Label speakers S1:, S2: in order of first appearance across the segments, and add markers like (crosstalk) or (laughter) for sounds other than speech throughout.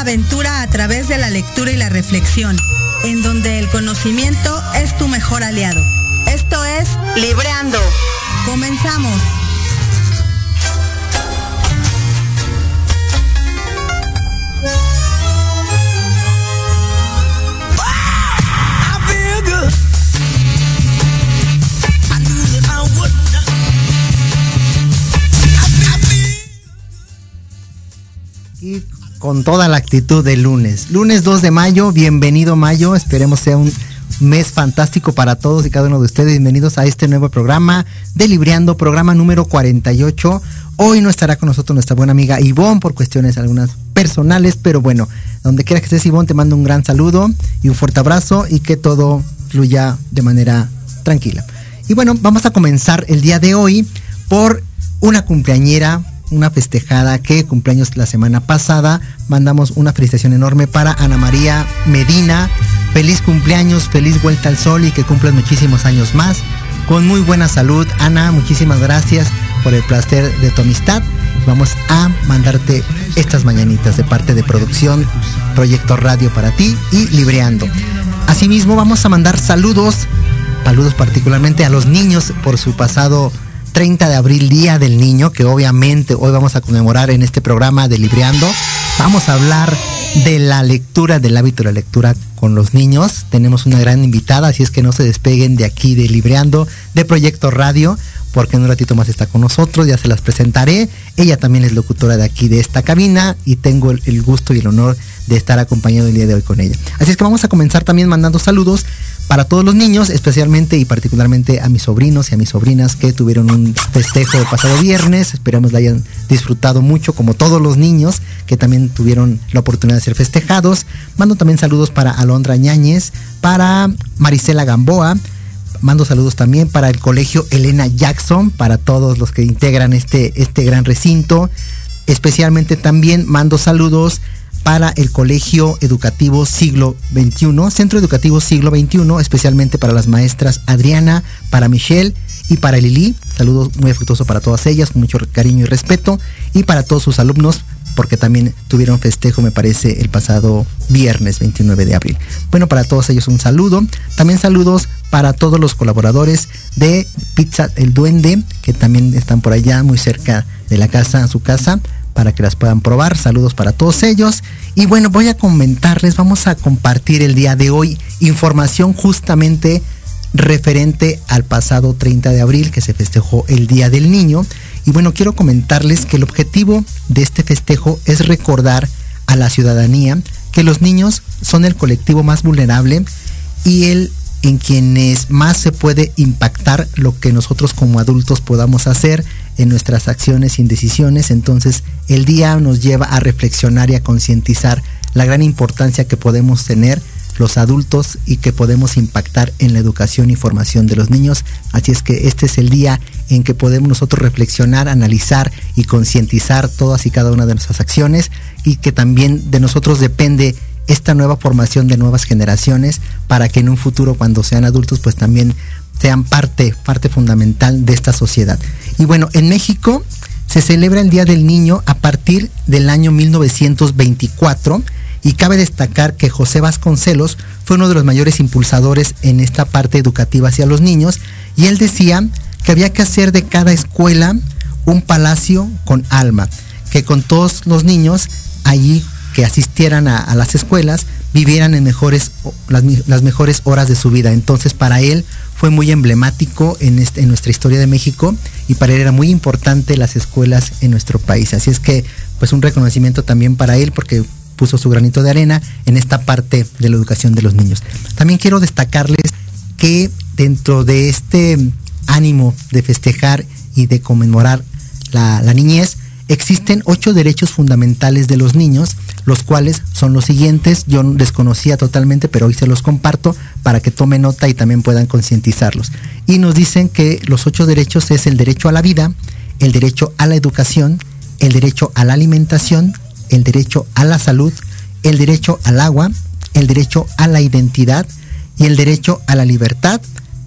S1: Una aventura a través de la lectura y la reflexión, en donde el conocimiento es tu mejor aliado. Esto es Libreando. Comenzamos.
S2: Con toda la actitud del lunes. Lunes 2 de mayo, bienvenido mayo, esperemos sea un mes fantástico para todos y cada uno de ustedes. Bienvenidos a este nuevo programa de Libreando, programa número 48. Hoy no estará con nosotros nuestra buena amiga Ivonne por cuestiones algunas personales, pero bueno, donde quiera que estés Ivonne, te mando un gran saludo y un fuerte abrazo y que todo fluya de manera tranquila. Y bueno, vamos a comenzar el día de hoy por una cumpleañera, una festejada que cumpleaños la semana pasada. Mandamos una felicitación enorme para Ana María Medina. Feliz cumpleaños, feliz vuelta al sol y que cumplan muchísimos años más. Con muy buena salud. Ana, muchísimas gracias por el placer de tu amistad. Vamos a mandarte estas mañanitas de parte de producción Proyecto Radio para ti y Libreando. Asimismo, vamos a mandar saludos, saludos particularmente a los niños por su pasado 30 de abril, Día del Niño, que obviamente hoy vamos a conmemorar en este programa de Libreando. Vamos a hablar de la lectura, del hábito de la lectura con los niños. Tenemos una gran invitada, así es que no se despeguen de aquí de Libreando, de Proyecto Radio, porque en un ratito más está con nosotros, ya se las presentaré. Ella también es locutora de aquí, de esta cabina, y tengo el, gusto y el honor de estar acompañado el día de hoy con ella. Así es que vamos a comenzar también mandando saludos para todos los niños, especialmente y particularmente a mis sobrinos y a mis sobrinas que tuvieron un festejo el pasado viernes. Esperamos la hayan disfrutado mucho, como todos los niños que también tuvieron la oportunidad de ser festejados. Mando también saludos para Alondra Ñáñez, para Marisela Gamboa. Mando saludos también para el colegio Elena Jackson, para todos los que integran este, este gran recinto. Especialmente también mando saludos para el Colegio Educativo Siglo XXI, Centro Educativo Siglo XXI, especialmente para las maestras Adriana, para Michelle y para Lili. Saludos muy afectuoso para todas ellas, con mucho cariño y respeto. Y para todos sus alumnos, porque también tuvieron festejo, me parece, el pasado viernes 29 de abril. Bueno, para todos ellos un saludo. También saludos para todos los colaboradores de Pizza El Duende, que también están por allá, muy cerca de la casa, a su casa para que las puedan probar. Saludos para todos ellos. Y bueno, voy a comentarles, vamos a compartir el día de hoy información justamente referente al pasado 30 de abril que se festejó el Día del Niño. Y bueno, quiero comentarles que el objetivo de este festejo es recordar a la ciudadanía que los niños son el colectivo más vulnerable y el en quienes más se puede impactar lo que nosotros como adultos podamos hacer en nuestras acciones y decisiones. Entonces el día nos lleva a reflexionar y a concientizar la gran importancia que podemos tener los adultos y que podemos impactar en la educación y formación de los niños. Así es que este es el día en que podemos nosotros reflexionar, analizar y concientizar todas y cada una de nuestras acciones y que también de nosotros depende esta nueva formación de nuevas generaciones para que en un futuro cuando sean adultos pues también sean parte, parte fundamental de esta sociedad. Y bueno, en México se celebra el Día del Niño a partir del año 1924 y cabe destacar que José Vasconcelos fue uno de los mayores impulsadores en esta parte educativa hacia los niños y él decía que había que hacer de cada escuela un palacio con alma, que con todos los niños allí que asistieran a, las escuelas vivieran en mejores, las, mejores horas de su vida. Entonces para él fue muy emblemático en, este, en nuestra historia de México y para él era muy importante las escuelas en nuestro país. Así es que pues un reconocimiento también para él porque puso su granito de arena en esta parte de la educación de los niños. También quiero destacarles que dentro de este ánimo de festejar y de conmemorar la niñez, Existen ocho derechos fundamentales de los niños, los cuales son los siguientes. Yo desconocía totalmente, pero hoy se los comparto para que tomen nota y también puedan concientizarlos. Y nos dicen que los ocho derechos es el derecho a la vida, el derecho a la educación, el derecho a la alimentación, el derecho a la salud, el derecho al agua, el derecho a la identidad y el derecho a la libertad.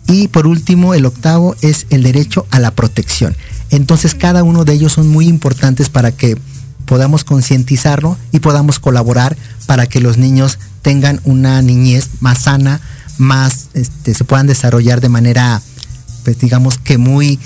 S2: Y por último, el octavo es el derecho a la protección. Entonces cada uno de ellos son muy importantes para que podamos concientizarlo y podamos colaborar para que los niños tengan una niñez más sana, más este, se puedan desarrollar de manera, pues digamos que muy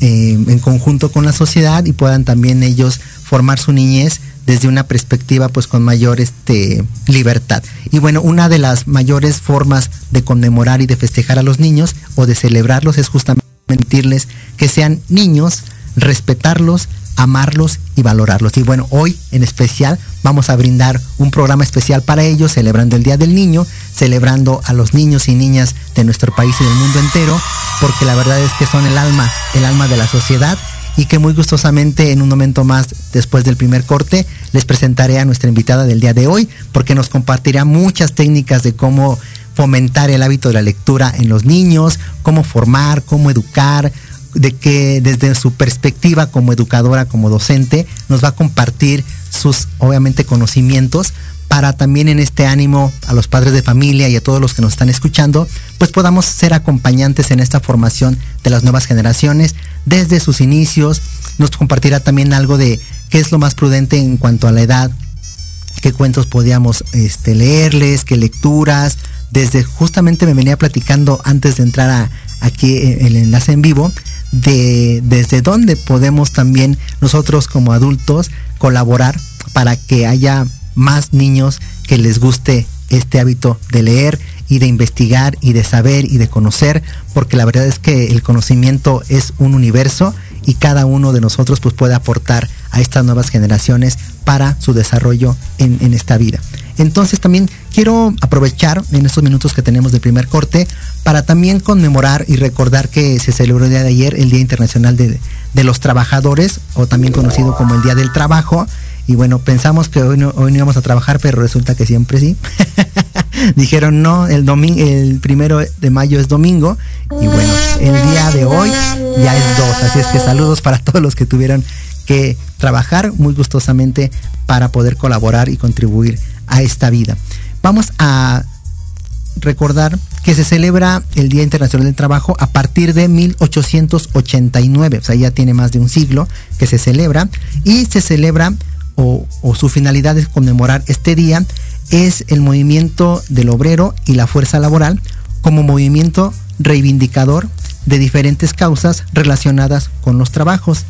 S2: eh, en conjunto con la sociedad y puedan también ellos formar su niñez desde una perspectiva pues con mayor este, libertad. Y bueno, una de las mayores formas de conmemorar y de festejar a los niños o de celebrarlos es justamente permitirles que sean niños respetarlos, amarlos y valorarlos. Y bueno, hoy en especial vamos a brindar un programa especial para ellos, celebrando el Día del Niño, celebrando a los niños y niñas de nuestro país y del mundo entero, porque la verdad es que son el alma, el alma de la sociedad y que muy gustosamente en un momento más después del primer corte les presentaré a nuestra invitada del día de hoy, porque nos compartirá muchas técnicas de cómo fomentar el hábito de la lectura en los niños, cómo formar, cómo educar, de que desde su perspectiva como educadora, como docente, nos va a compartir sus, obviamente, conocimientos para también en este ánimo a los padres de familia y a todos los que nos están escuchando, pues podamos ser acompañantes en esta formación de las nuevas generaciones desde sus inicios. Nos compartirá también algo de qué es lo más prudente en cuanto a la edad, qué cuentos podíamos este, leerles, qué lecturas. Desde justamente me venía platicando antes de entrar a, aquí el enlace en vivo, de desde dónde podemos también nosotros como adultos colaborar para que haya más niños que les guste este hábito de leer y de investigar y de saber y de conocer, porque la verdad es que el conocimiento es un universo y cada uno de nosotros pues puede aportar a estas nuevas generaciones para su desarrollo en, en esta vida. Entonces también quiero aprovechar en estos minutos que tenemos del primer corte para también conmemorar y recordar que se celebró el día de ayer el Día Internacional de, los Trabajadores, o también conocido como el Día del Trabajo. Y bueno, pensamos que hoy no, hoy no íbamos a trabajar, pero resulta que siempre sí. (laughs) Dijeron no, el domingo, el primero de mayo es domingo. Y bueno, el día de hoy ya es dos. Así es que saludos para todos los que tuvieron que trabajar muy gustosamente para poder colaborar y contribuir a esta vida. Vamos a recordar que se celebra el Día Internacional del Trabajo a partir de 1889, o sea, ya tiene más de un siglo que se celebra y se celebra o, o su finalidad es conmemorar este día es el movimiento del obrero y la fuerza laboral como movimiento reivindicador de diferentes causas relacionadas con los trabajos.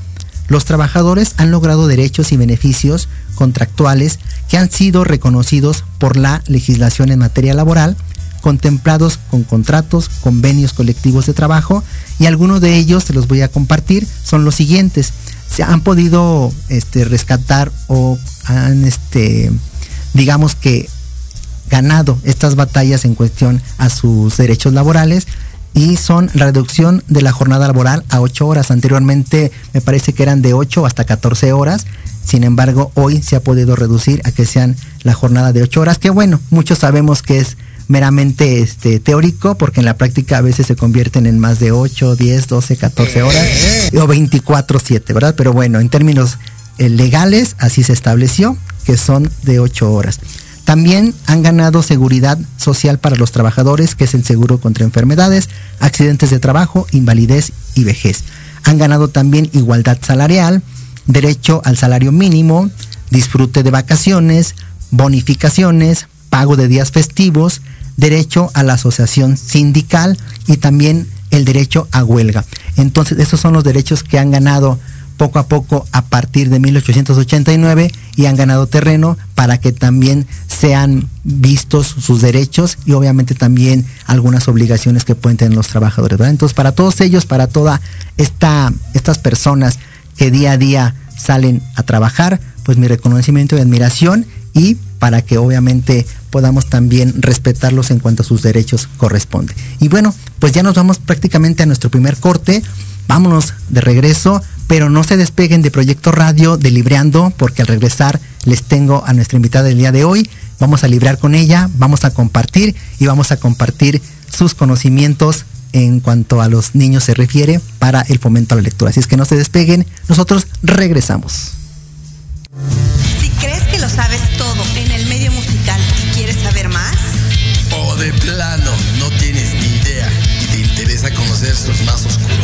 S2: Los trabajadores han logrado derechos y beneficios contractuales que han sido reconocidos por la legislación en materia laboral contemplados con contratos, convenios colectivos de trabajo y algunos de ellos, se los voy a compartir, son los siguientes. Se han podido este, rescatar o han, este, digamos que, ganado estas batallas en cuestión a sus derechos laborales y son la reducción de la jornada laboral a 8 horas. Anteriormente me parece que eran de 8 hasta 14 horas. Sin embargo, hoy se ha podido reducir a que sean la jornada de 8 horas, que bueno, muchos sabemos que es meramente este, teórico, porque en la práctica a veces se convierten en más de 8, 10, 12, 14 horas o 24, 7, ¿verdad? Pero bueno, en términos eh, legales así se estableció, que son de 8 horas. También han ganado seguridad social para los trabajadores, que es el seguro contra enfermedades, accidentes de trabajo, invalidez y vejez. Han ganado también igualdad salarial, derecho al salario mínimo, disfrute de vacaciones, bonificaciones, pago de días festivos, derecho a la asociación sindical y también el derecho a huelga. Entonces, esos son los derechos que han ganado poco a poco a partir de 1889 y han ganado terreno para que también sean vistos sus derechos y obviamente también algunas obligaciones que pueden tener los trabajadores. Entonces, para todos ellos, para todas esta, estas personas que día a día salen a trabajar, pues mi reconocimiento y admiración y para que obviamente podamos también respetarlos en cuanto a sus derechos corresponde. Y bueno, pues ya nos vamos prácticamente a nuestro primer corte vámonos de regreso, pero no se despeguen de Proyecto Radio de Libreando, porque al regresar les tengo a nuestra invitada del día de hoy. Vamos a librar con ella, vamos a compartir y vamos a compartir sus conocimientos en cuanto a los niños se refiere para el fomento a la lectura. Así es que no se despeguen, nosotros regresamos.
S1: Si crees que lo sabes todo en el medio musical y quieres saber más,
S3: o de plano no tienes ni idea y te interesa conocer sus más oscuros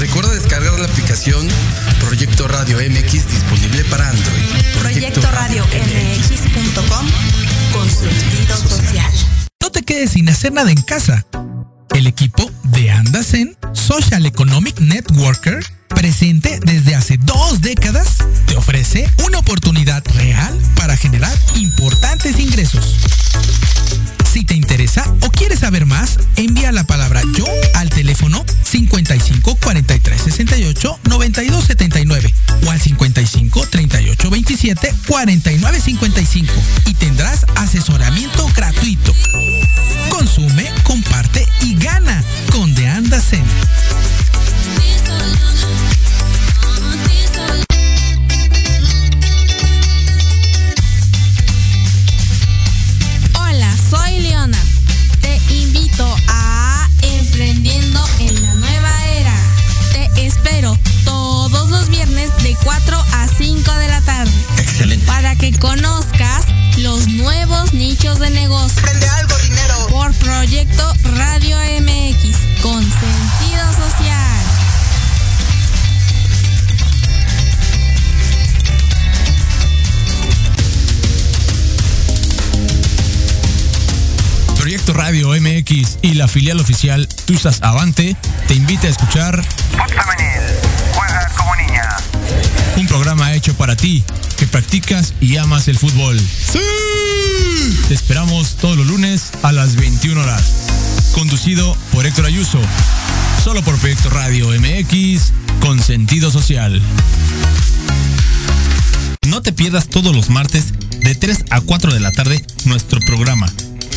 S3: Recuerda descargar la aplicación Proyecto Radio MX disponible para Android.
S1: Proyecto Radio MX.com con sentido social.
S4: No te quedes sin hacer nada en casa. El equipo de Andasen Social Economic Networker presente desde hace dos décadas, te ofrece una oportunidad real para generar importantes ingresos. Si te interesa o quieres saber más, envía la palabra yo al teléfono 55 43 68 92 79 o al 55 38 27 49 55 y tendrás asesoramiento gratuito.
S5: Que conozcas los nuevos nichos de negocio.
S1: Prende algo, dinero.
S5: Por Proyecto Radio MX con sentido social.
S6: Proyecto Radio MX y la filial oficial Tusas Avante te invita a escuchar
S7: Juegas como niña.
S6: un programa hecho para ti practicas y amas el fútbol. ¡Sí! Te esperamos todos los lunes a las 21 horas. Conducido por Héctor Ayuso. Solo por Proyecto Radio MX con sentido social. No te pierdas todos los martes de 3 a 4 de la tarde nuestro programa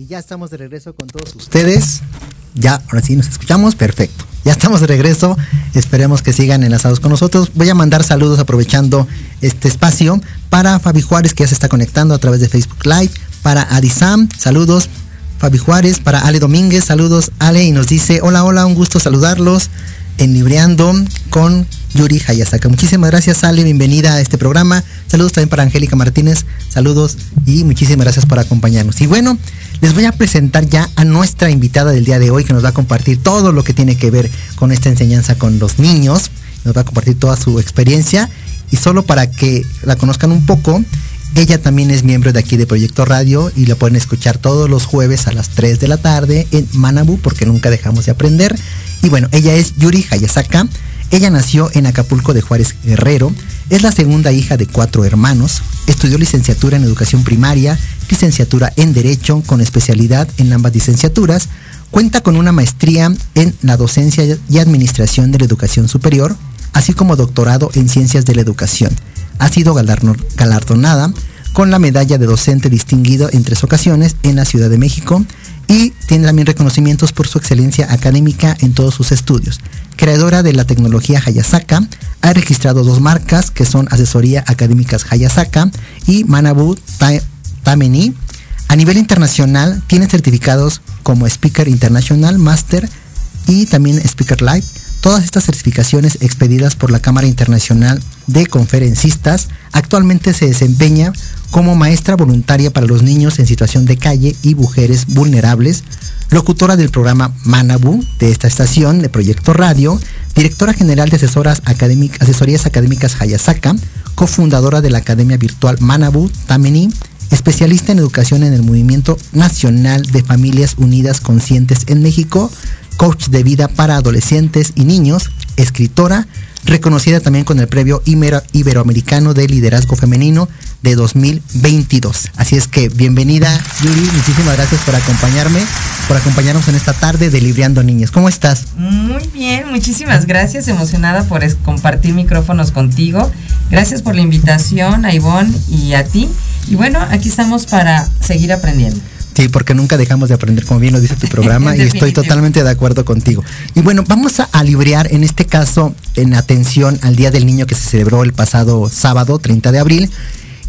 S2: Y ya estamos de regreso con todos ustedes. Ya, ahora sí nos escuchamos, perfecto. Ya estamos de regreso. Esperemos que sigan enlazados con nosotros. Voy a mandar saludos aprovechando este espacio para Fabi Juárez, que ya se está conectando a través de Facebook Live. Para Adisam, saludos. Fabi Juárez, para Ale Domínguez, saludos Ale, y nos dice, hola, hola, un gusto saludarlos en Libreando con Yuri Hayasaka. Muchísimas gracias Ale, bienvenida a este programa. Saludos también para Angélica Martínez, saludos y muchísimas gracias por acompañarnos. Y bueno, les voy a presentar ya a nuestra invitada del día de hoy que nos va a compartir todo lo que tiene que ver con esta enseñanza con los niños. Nos va a compartir toda su experiencia y solo para que la conozcan un poco, ella también es miembro de aquí de Proyecto Radio y la pueden escuchar todos los jueves a las 3 de la tarde en Manabu porque nunca dejamos de aprender. Y bueno, ella es Yuri Hayasaka. Ella nació en Acapulco de Juárez Guerrero. Es la segunda hija de cuatro hermanos. Estudió licenciatura en educación primaria, licenciatura en derecho con especialidad en ambas licenciaturas. Cuenta con una maestría en la docencia y administración de la educación superior, así como doctorado en ciencias de la educación. Ha sido galardonada con la medalla de docente distinguido en tres ocasiones en la Ciudad de México y tiene también reconocimientos por su excelencia académica en todos sus estudios. Creadora de la tecnología Hayasaka, ha registrado dos marcas que son Asesoría Académicas Hayasaka y Manabu Ta- Tameni. A nivel internacional, tiene certificados como Speaker International, Master y también Speaker Live. Todas estas certificaciones expedidas por la Cámara Internacional de Conferencistas actualmente se desempeña como maestra voluntaria para los niños en situación de calle y mujeres vulnerables, locutora del programa Manabu de esta estación de Proyecto Radio, directora general de asesoras asesorías académicas Hayasaka, cofundadora de la Academia Virtual Manabu Tameni, especialista en educación en el Movimiento Nacional de Familias Unidas Conscientes en México, coach de vida para adolescentes y niños, escritora, reconocida también con el premio Iberoamericano de Liderazgo Femenino de 2022. Así es que bienvenida Yuri, muchísimas gracias por acompañarme, por acompañarnos en esta tarde de Libriando Niños. ¿Cómo estás?
S8: Muy bien, muchísimas gracias, emocionada por compartir micrófonos contigo. Gracias por la invitación a Ivonne y a ti. Y bueno, aquí estamos para seguir aprendiendo.
S2: Sí, porque nunca dejamos de aprender, como bien lo dice tu programa, (laughs) y estoy totalmente de acuerdo contigo. Y bueno, vamos a, a, librear en este caso en atención al Día del Niño que se celebró el pasado sábado, 30 de abril.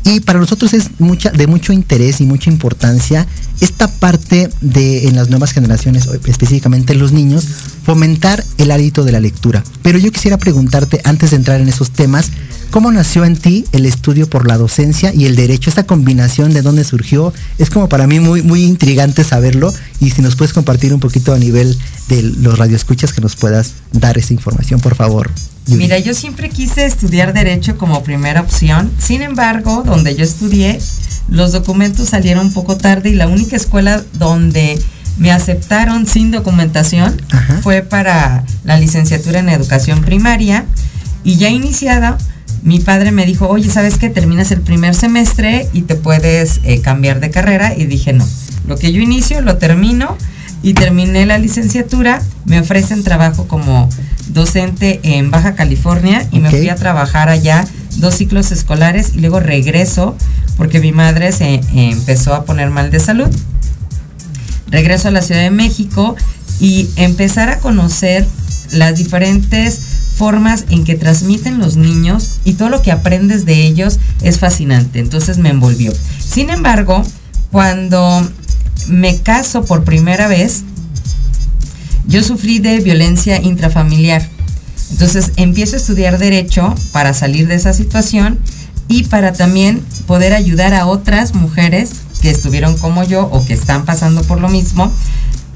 S2: Y para nosotros es mucha, de mucho interés y mucha importancia esta parte de en las nuevas generaciones, específicamente en los niños, fomentar el hábito de la lectura. Pero yo quisiera preguntarte, antes de entrar en esos temas, ¿Cómo nació en ti el estudio por la docencia y el derecho? Esta combinación de dónde surgió es como para mí muy, muy intrigante saberlo y si nos puedes compartir un poquito a nivel de los radioescuchas que nos puedas dar esa información, por favor.
S8: Mira, yo siempre quise estudiar derecho como primera opción, sin embargo, donde yo estudié, los documentos salieron un poco tarde y la única escuela donde me aceptaron sin documentación Ajá. fue para la licenciatura en educación primaria y ya iniciada mi padre me dijo, oye, ¿sabes qué? Terminas el primer semestre y te puedes eh, cambiar de carrera. Y dije, no, lo que yo inicio lo termino y terminé la licenciatura. Me ofrecen trabajo como docente en Baja California y okay. me fui a trabajar allá dos ciclos escolares y luego regreso porque mi madre se eh, empezó a poner mal de salud. Regreso a la Ciudad de México y empezar a conocer las diferentes formas en que transmiten los niños y todo lo que aprendes de ellos es fascinante. Entonces me envolvió. Sin embargo, cuando me caso por primera vez, yo sufrí de violencia intrafamiliar. Entonces empiezo a estudiar derecho para salir de esa situación y para también poder ayudar a otras mujeres que estuvieron como yo o que están pasando por lo mismo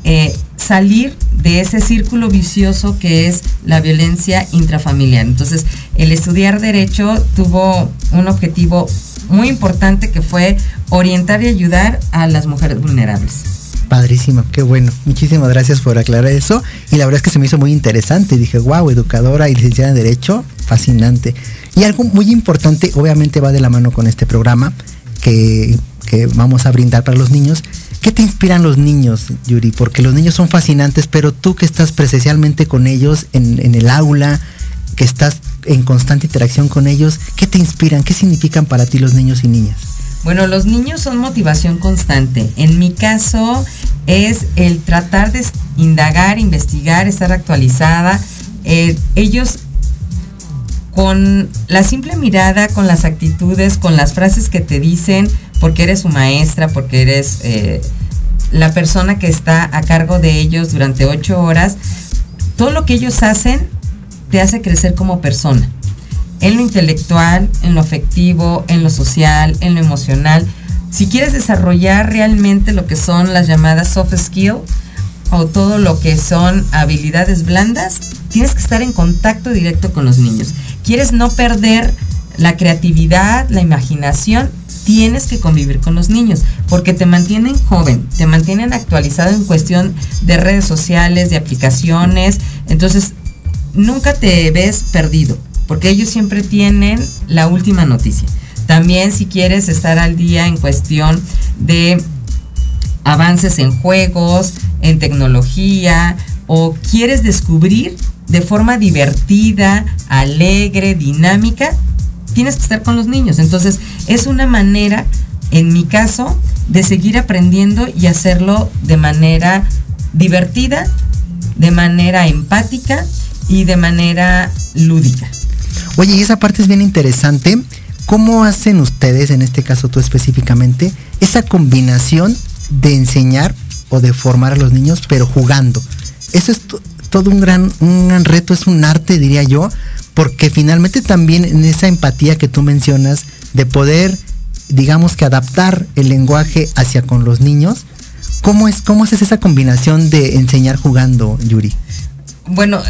S8: eh, salir de ese círculo vicioso que es la violencia intrafamiliar. Entonces, el estudiar derecho tuvo un objetivo muy importante que fue orientar y ayudar a las mujeres vulnerables.
S2: Padrísimo, qué bueno. Muchísimas gracias por aclarar eso. Y la verdad es que se me hizo muy interesante. Dije, wow, educadora y licenciada en Derecho, fascinante. Y algo muy importante, obviamente va de la mano con este programa que, que vamos a brindar para los niños, ¿Qué te inspiran los niños, Yuri? Porque los niños son fascinantes, pero tú que estás presencialmente con ellos en, el aula, que estás en constante interacción con ellos, ¿qué te inspiran? ¿Qué significan para ti los niños y niñas?
S8: Bueno, los niños son motivación constante. En mi caso es el tratar de indagar, investigar, estar actualizada. Eh, ellos con la simple mirada, con las actitudes, con las frases que te dicen, porque eres su maestra, porque eres eh, la persona que está a cargo de ellos durante ocho horas, todo lo que ellos hacen te hace crecer como persona. En lo intelectual, en lo afectivo, en lo social, en lo emocional. Si quieres desarrollar realmente lo que son las llamadas soft skills o todo lo que son habilidades blandas, tienes que estar en contacto directo con los niños. Quieres no perder la creatividad, la imaginación, tienes que convivir con los niños, porque te mantienen joven, te mantienen actualizado en cuestión de redes sociales, de aplicaciones, entonces nunca te ves perdido, porque ellos siempre tienen la última noticia. También si quieres estar al día en cuestión de avances en juegos, en tecnología, o quieres descubrir de forma divertida, alegre, dinámica, tienes que estar con los niños. Entonces, es una manera, en mi caso, de seguir aprendiendo y hacerlo de manera divertida, de manera empática y de manera lúdica.
S2: Oye, y esa parte es bien interesante. ¿Cómo hacen ustedes, en este caso tú específicamente, esa combinación de enseñar o de formar a los niños, pero jugando. Eso es todo un gran, un gran reto, es un arte, diría yo, porque finalmente también en esa empatía que tú mencionas, de poder, digamos que adaptar el lenguaje hacia con los niños, ¿cómo es, cómo es esa combinación de enseñar jugando, Yuri?
S8: Bueno,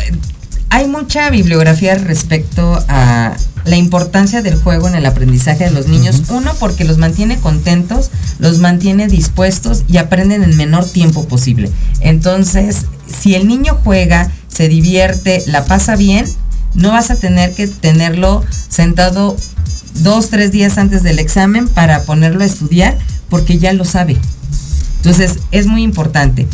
S8: hay mucha bibliografía respecto a la importancia del juego en el aprendizaje de los niños. Uno, porque los mantiene contentos, los mantiene dispuestos y aprenden en menor tiempo posible. Entonces, si el niño juega, se divierte, la pasa bien, no vas a tener que tenerlo sentado dos, tres días antes del examen para ponerlo a estudiar, porque ya lo sabe. Entonces, es muy importante.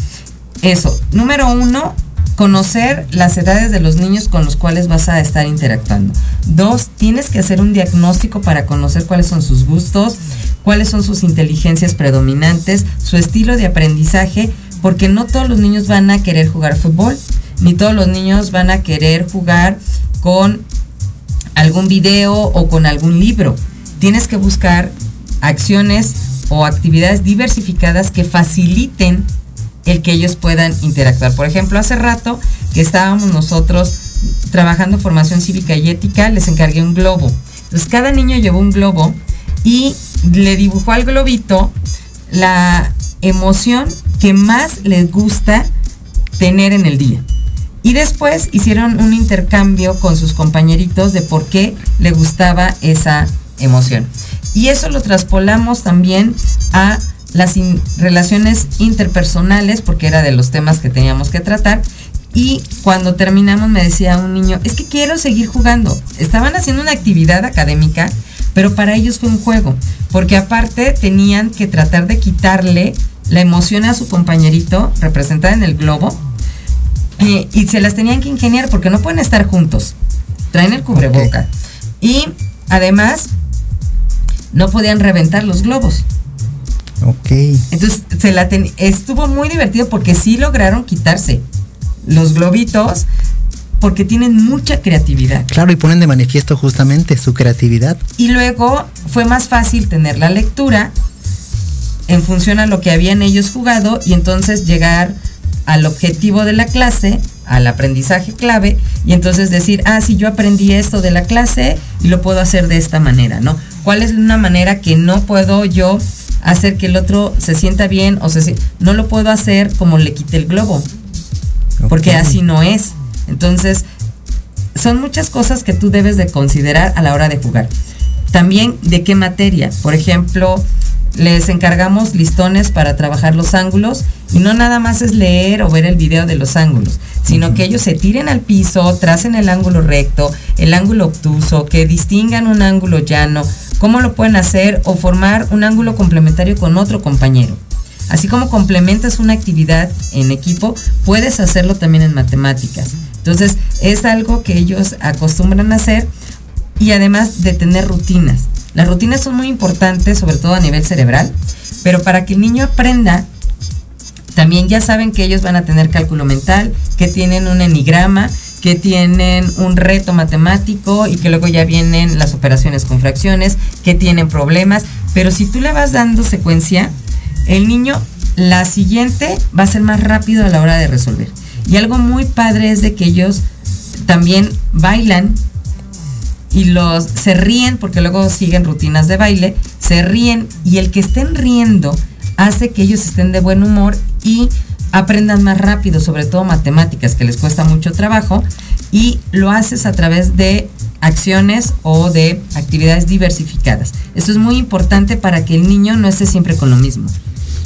S8: Eso. Número uno, conocer las edades de los niños con los cuales vas a estar interactuando. Dos, tienes que hacer un diagnóstico para conocer cuáles son sus gustos, cuáles son sus inteligencias predominantes, su estilo de aprendizaje, porque no todos los niños van a querer jugar fútbol, ni todos los niños van a querer jugar con algún video o con algún libro. Tienes que buscar acciones o actividades diversificadas que faciliten el que ellos puedan interactuar. Por ejemplo, hace rato que estábamos nosotros trabajando formación cívica y ética, les encargué un globo. Entonces cada niño llevó un globo y le dibujó al globito la emoción que más les gusta tener en el día. Y después hicieron un intercambio con sus compañeritos de por qué le gustaba esa emoción. Y eso lo traspolamos también a las relaciones interpersonales, porque era de los temas que teníamos que tratar. Y cuando terminamos me decía un niño, es que quiero seguir jugando. Estaban haciendo una actividad académica, pero para ellos fue un juego, porque aparte tenían que tratar de quitarle la emoción a su compañerito representada en el globo eh, y se las tenían que ingeniar porque no pueden estar juntos. Traen el cubreboca. Y además no podían reventar los globos.
S2: Ok.
S8: Entonces se la estuvo muy divertido porque sí lograron quitarse los globitos porque tienen mucha creatividad.
S2: Claro, y ponen de manifiesto justamente su creatividad.
S8: Y luego fue más fácil tener la lectura en función a lo que habían ellos jugado y entonces llegar al objetivo de la clase, al aprendizaje clave, y entonces decir, ah, sí, yo aprendí esto de la clase y lo puedo hacer de esta manera, ¿no? ¿Cuál es una manera que no puedo yo hacer que el otro se sienta bien o se no lo puedo hacer como le quite el globo porque así no es. Entonces son muchas cosas que tú debes de considerar a la hora de jugar. También de qué materia por ejemplo les encargamos listones para trabajar los ángulos y no nada más es leer o ver el video de los ángulos, sino que ellos se tiren al piso, tracen el ángulo recto, el ángulo obtuso, que distingan un ángulo llano, cómo lo pueden hacer o formar un ángulo complementario con otro compañero. Así como complementas una actividad en equipo, puedes hacerlo también en matemáticas. Entonces, es algo que ellos acostumbran a hacer y además de tener rutinas. Las rutinas son muy importantes, sobre todo a nivel cerebral, pero para que el niño aprenda, también ya saben que ellos van a tener cálculo mental, que tienen un enigrama, que tienen un reto matemático y que luego ya vienen las operaciones con fracciones, que tienen problemas, pero si tú le vas dando secuencia, el niño la siguiente va a ser más rápido a la hora de resolver. Y algo muy padre es de que ellos también bailan y los se ríen porque luego siguen rutinas de baile, se ríen y el que estén riendo hace que ellos estén de buen humor y aprendan más rápido, sobre todo matemáticas que les cuesta mucho trabajo y lo haces a través de acciones o de actividades diversificadas. Esto es muy importante para que el niño no esté siempre con lo mismo.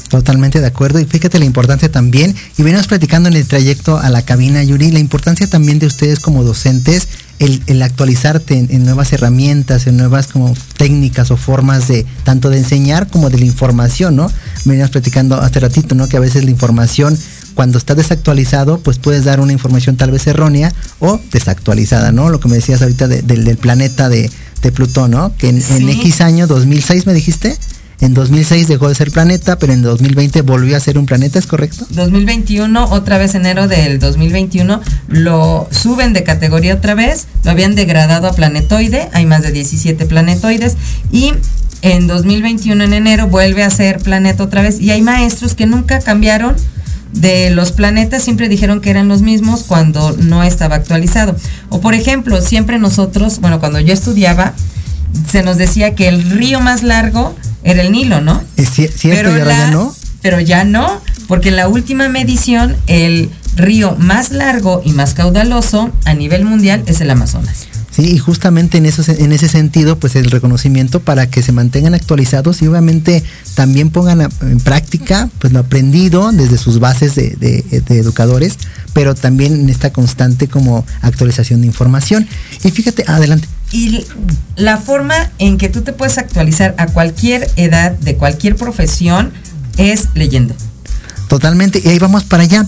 S2: Totalmente de acuerdo. Y fíjate la importancia también, y venimos platicando en el trayecto a la cabina, Yuri, la importancia también de ustedes como docentes, el, actualizarte en, nuevas herramientas, en nuevas como técnicas o formas de tanto de enseñar como de la información, ¿no? Venimos platicando hace ratito, ¿no? Que a veces la información cuando está desactualizado, pues puedes dar una información tal vez errónea o desactualizada, ¿no? Lo que me decías ahorita del planeta de, Plutón, ¿no? Que en, en X año, 2006 me dijiste, En 2006 dejó de ser planeta, pero en 2020 volvió a ser un planeta, ¿es correcto?
S8: 2021, otra vez enero del 2021, lo suben de categoría otra vez, lo habían degradado a planetoide, hay más de 17 planetoides, y en 2021 en enero vuelve a ser planeta otra vez, y hay maestros que nunca cambiaron de los planetas siempre dijeron que eran los mismos cuando no estaba actualizado. O por ejemplo, siempre nosotros, bueno, cuando yo estudiaba, se nos decía que el río más largo era el Nilo, ¿no?
S2: Es cierto, pero ya no.
S8: Pero ya no, porque en la última medición el río más largo y más caudaloso a nivel mundial es el Amazonas.
S2: Sí, y justamente en, eso, en ese sentido, pues el reconocimiento para que se mantengan actualizados y obviamente también pongan en práctica pues lo aprendido desde sus bases de, de, educadores, pero también en esta constante como actualización de información. Y fíjate, adelante.
S8: Y la forma en que tú te puedes actualizar a cualquier edad, de cualquier profesión, es leyendo.
S2: Totalmente, y ahí vamos para allá.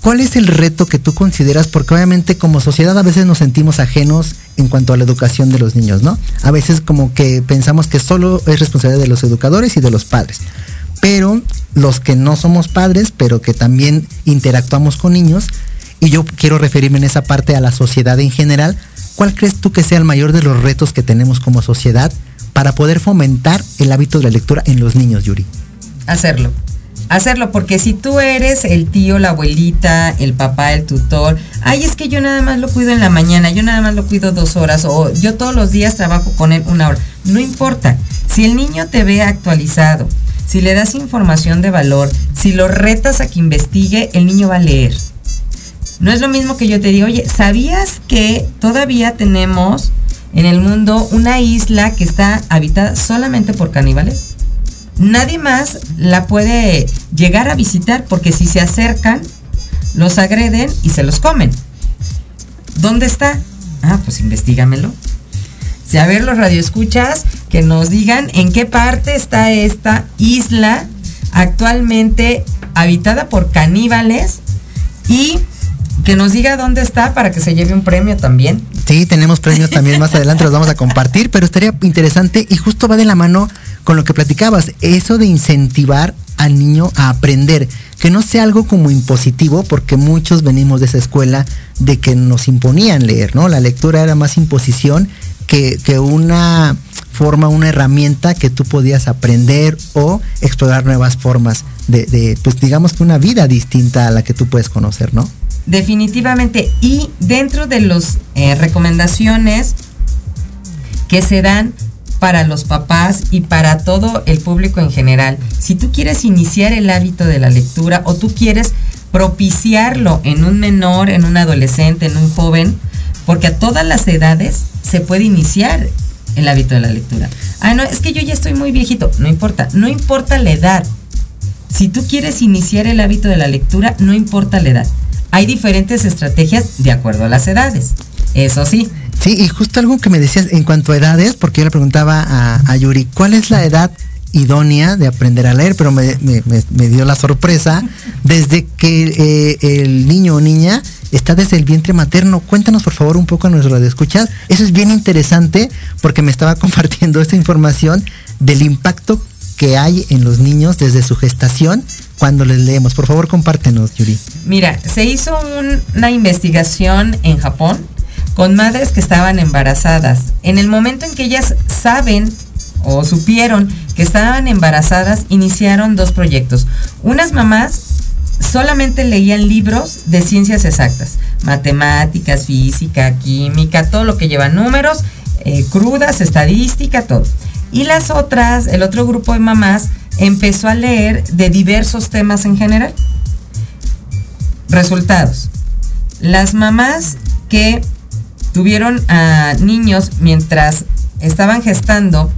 S2: ¿Cuál es el reto que tú consideras? Porque obviamente como sociedad a veces nos sentimos ajenos en cuanto a la educación de los niños, ¿no? A veces como que pensamos que solo es responsabilidad de los educadores y de los padres. Pero los que no somos padres, pero que también interactuamos con niños, y yo quiero referirme en esa parte a la sociedad en general, ¿cuál crees tú que sea el mayor de los retos que tenemos como sociedad para poder fomentar el hábito de la lectura en los niños, Yuri?
S8: Hacerlo hacerlo, porque si tú eres el tío, la abuelita, el papá, el tutor, ay, es que yo nada más lo cuido en la mañana, yo nada más lo cuido dos horas, o yo todos los días trabajo con él una hora, no importa, si el niño te ve actualizado, si le das información de valor, si lo retas a que investigue, el niño va a leer. No es lo mismo que yo te diga, oye, ¿sabías que todavía tenemos en el mundo una isla que está habitada solamente por caníbales? nadie más la puede llegar a visitar porque si se acercan, los agreden y se los comen. ¿Dónde está? Ah, pues investigamelo. Si a ver los radioescuchas que nos digan en qué parte está esta isla actualmente habitada por caníbales y que nos diga dónde está para que se lleve un premio también.
S2: Sí, tenemos premios también más adelante, los vamos a compartir, pero estaría interesante y justo va de la mano con lo que platicabas, eso de incentivar al niño a aprender, que no sea algo como impositivo, porque muchos venimos de esa escuela de que nos imponían leer, ¿no? La lectura era más imposición que, una forma, una herramienta que tú podías aprender o explorar nuevas formas de, pues digamos que una vida distinta a la que tú puedes conocer, ¿no?
S8: Definitivamente. Y dentro de las eh, recomendaciones que se dan para los papás y para todo el público en general. Si tú quieres iniciar el hábito de la lectura o tú quieres propiciarlo en un menor, en un adolescente, en un joven, porque a todas las edades se puede iniciar el hábito de la lectura. Ah, no, es que yo ya estoy muy viejito. No importa, no importa la edad. Si tú quieres iniciar el hábito de la lectura, no importa la edad. Hay diferentes estrategias de acuerdo a las edades. Eso sí.
S2: Sí, y justo algo que me decías en cuanto a edades, porque yo le preguntaba a, Yuri, ¿cuál es la edad idónea de aprender a leer? Pero me, dio la sorpresa desde que eh, el niño o niña está desde el vientre materno. Cuéntanos por favor un poco a nuestro de escuchas. Eso es bien interesante porque me estaba (laughs) compartiendo esta información del impacto que hay en los niños desde su gestación cuando les leemos. Por favor, compártenos, Yuri.
S8: Mira, se hizo una investigación en Japón con madres que estaban embarazadas. En el momento en que ellas saben o supieron que estaban embarazadas, iniciaron dos proyectos. Unas mamás solamente leían libros de ciencias exactas, matemáticas, física, química, todo lo que lleva números, eh, crudas, estadística, todo. Y las otras, el otro grupo de mamás, empezó a leer de diversos temas en general. Resultados. Las mamás que tuvieron a niños mientras estaban gestando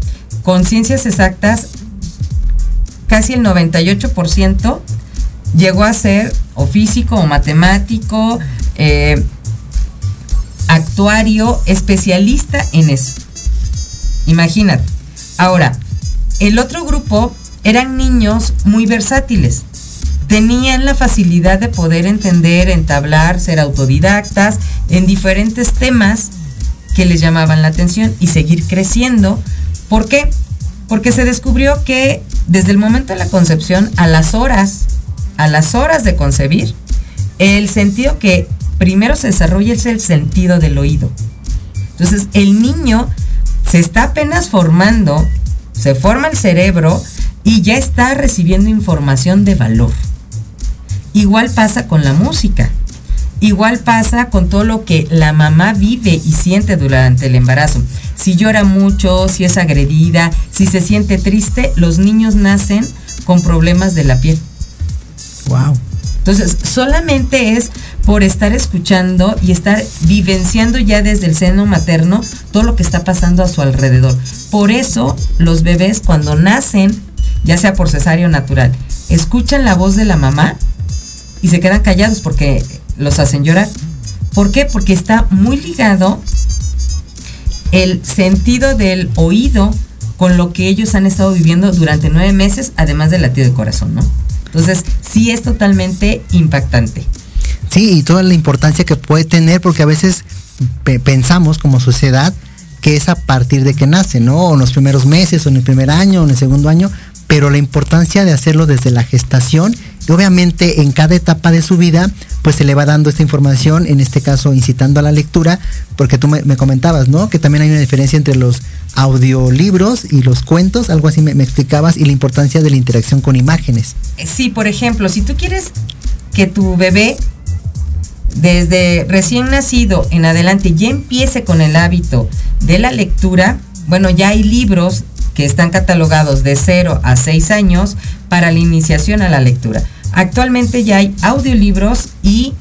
S8: con ciencias exactas, casi el 98% llegó a ser o físico o matemático, eh, actuario, especialista en eso. Imagínate. Ahora, el otro grupo eran niños muy versátiles tenían la facilidad de poder entender, entablar, ser autodidactas en diferentes temas que les llamaban la atención y seguir creciendo. ¿Por qué? Porque se descubrió que desde el momento de la concepción, a las horas, a las horas de concebir, el sentido que primero se desarrolla es el sentido del oído. Entonces, el niño se está apenas formando, se forma el cerebro y ya está recibiendo información de valor. Igual pasa con la música. Igual pasa con todo lo que la mamá vive y siente durante el embarazo. Si llora mucho, si es agredida, si se siente triste, los niños nacen con problemas de la piel.
S2: Wow.
S8: Entonces, solamente es por estar escuchando y estar vivenciando ya desde el seno materno todo lo que está pasando a su alrededor. Por eso los bebés cuando nacen, ya sea por cesárea o natural, escuchan la voz de la mamá y se quedan callados porque los hacen llorar. ¿Por qué? Porque está muy ligado el sentido del oído con lo que ellos han estado viviendo durante nueve meses, además del latido de corazón, ¿no? Entonces, sí es totalmente impactante.
S2: Sí, y toda la importancia que puede tener, porque a veces pensamos como sociedad que es a partir de que nace, ¿no? O en los primeros meses, o en el primer año, o en el segundo año, pero la importancia de hacerlo desde la gestación y obviamente en cada etapa de su vida pues se le va dando esta información, en este caso incitando a la lectura, porque tú me, comentabas, ¿no? Que también hay una diferencia entre los audiolibros y los cuentos, algo así me, explicabas, y la importancia de la interacción con imágenes.
S8: Eh, sí, por ejemplo, si tú quieres que tu bebé desde recién nacido en adelante ya empiece con el hábito de la lectura, bueno, ya hay libros que están catalogados de 0 a 6 años para la iniciación a la lectura. Actualmente ya hay audiolibros y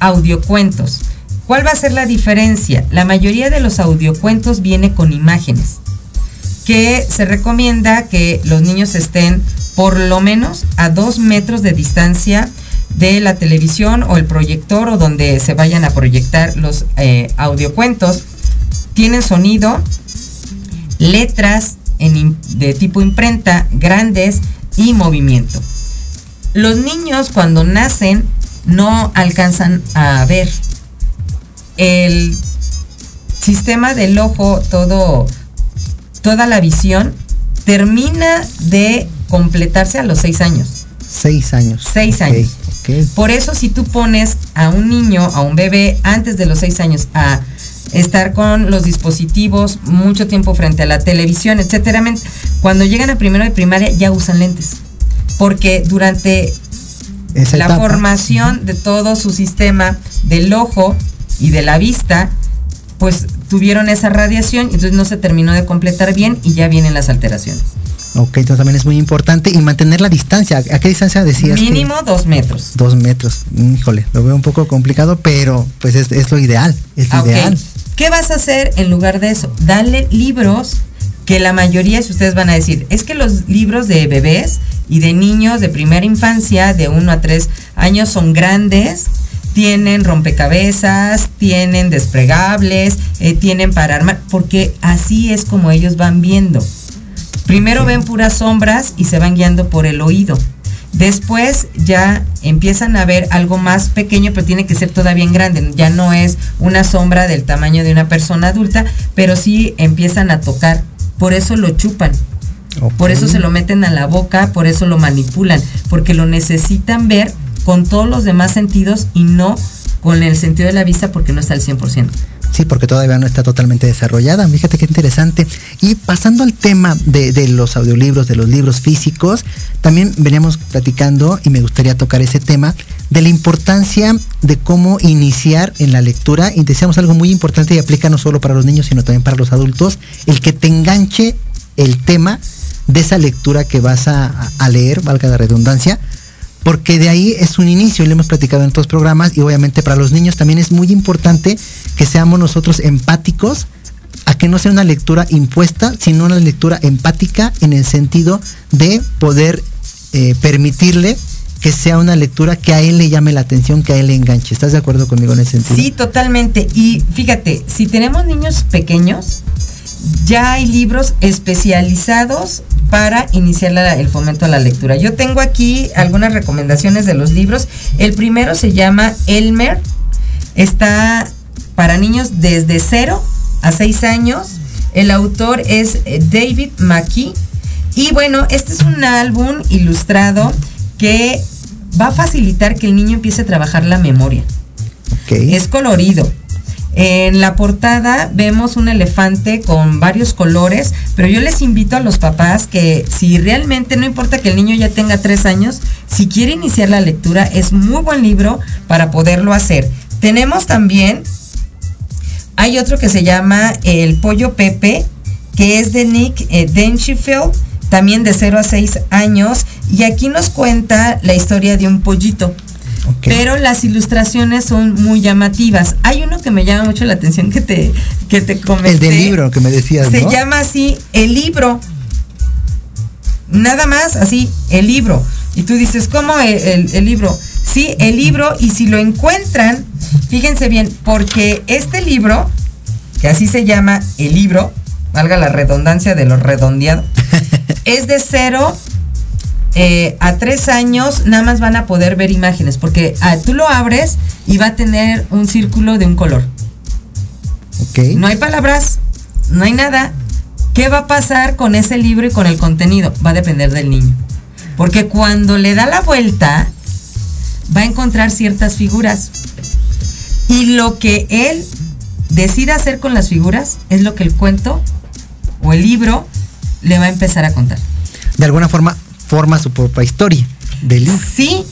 S8: audiocuentos. ¿Cuál va a ser la diferencia? La mayoría de los audiocuentos viene con imágenes, que se recomienda que los niños estén por lo menos a dos metros de distancia de la televisión o el proyector o donde se vayan a proyectar los eh, audiocuentos. Tienen sonido, letras de tipo imprenta, grandes y movimiento. Los niños cuando nacen no alcanzan a ver. El sistema del ojo, todo, toda la visión, termina de completarse a los seis años.
S2: Seis años.
S8: Seis años. Por eso si tú pones a un niño, a un bebé antes de los seis años a estar con los dispositivos mucho tiempo frente a la televisión, etcétera, cuando llegan a primero de primaria ya usan lentes porque durante la formación de todo su sistema del ojo y de la vista, pues tuvieron esa radiación y entonces no se terminó de completar bien y ya vienen las alteraciones.
S2: Ok, entonces también es muy importante y mantener la distancia. ¿A qué distancia decías?
S8: Mínimo dos metros.
S2: Dos metros. Híjole, lo veo un poco complicado, pero pues es, lo ideal. Es lo ideal.
S8: ¿Qué vas a hacer en lugar de eso? Dale libros que la mayoría de ustedes van a decir, es que los libros de bebés y de niños de primera infancia, de 1 a 3 años, son grandes, tienen rompecabezas, tienen desplegables, eh, tienen para armar, porque así es como ellos van viendo. Primero ven puras sombras y se van guiando por el oído. Después ya empiezan a ver algo más pequeño, pero tiene que ser todavía en grande. Ya no es una sombra del tamaño de una persona adulta, pero sí empiezan a tocar por eso lo chupan. Por eso se lo meten a la boca, por eso lo manipulan, porque lo necesitan ver con todos los demás sentidos y no con el sentido de la vista porque no está al 100%.
S2: Sí, porque todavía no está totalmente desarrollada. Fíjate qué interesante. Y pasando al tema de, los audiolibros, de los libros físicos, también veníamos platicando, y me gustaría tocar ese tema, de la importancia de cómo iniciar en la lectura. Y decíamos algo muy importante y aplica no solo para los niños, sino también para los adultos, el que te enganche el tema de esa lectura que vas a, a leer, valga la redundancia, porque de ahí es un inicio, y lo hemos platicado en otros programas, y obviamente para los niños también es muy importante que seamos nosotros empáticos a que no sea una lectura impuesta, sino una lectura empática en el sentido de poder eh, permitirle que sea una lectura que a él le llame la atención, que a él le enganche. ¿Estás de acuerdo conmigo en ese sentido?
S8: Sí, totalmente. Y fíjate, si tenemos niños pequeños, ya hay libros especializados para iniciar el fomento a la lectura. Yo tengo aquí algunas recomendaciones de los libros. El primero se llama Elmer. Está para niños desde 0 a 6 años. El autor es eh, David McKee. Y bueno, este es un álbum ilustrado que va a facilitar que el niño empiece a trabajar la memoria. Es colorido. En la portada vemos un elefante con varios colores, pero yo les invito a los papás que si realmente no importa que el niño ya tenga tres años, si quiere iniciar la lectura, es muy buen libro para poderlo hacer. Tenemos también, hay otro que se llama El Pollo Pepe, que es de Nick eh, también de 0 a 6 años, y aquí nos cuenta la historia de un pollito. Pero las ilustraciones son muy llamativas. Hay uno que me llama mucho la atención que te, que te comenté.
S2: El del libro que me decías.
S8: Se llama así, el libro. Nada más así, el libro. Y tú dices, ¿cómo el, libro? Sí, el libro, y si lo encuentran, fíjense bien, porque este libro, que así se llama el libro, valga la redundancia de lo redondeado, (laughs) es de cero eh, a tres años nada más van a poder ver imágenes, porque ah, tú lo abres y va a tener un círculo de un color. No hay palabras, no hay nada. ¿Qué va a pasar con ese libro y con el contenido? Va a depender del niño. Porque cuando le da la vuelta, va a encontrar ciertas figuras. Y lo que él decida hacer con las figuras es lo que el cuento o el libro le va a empezar a contar.
S2: De alguna forma, forma su propia historia del libro.
S8: Sí,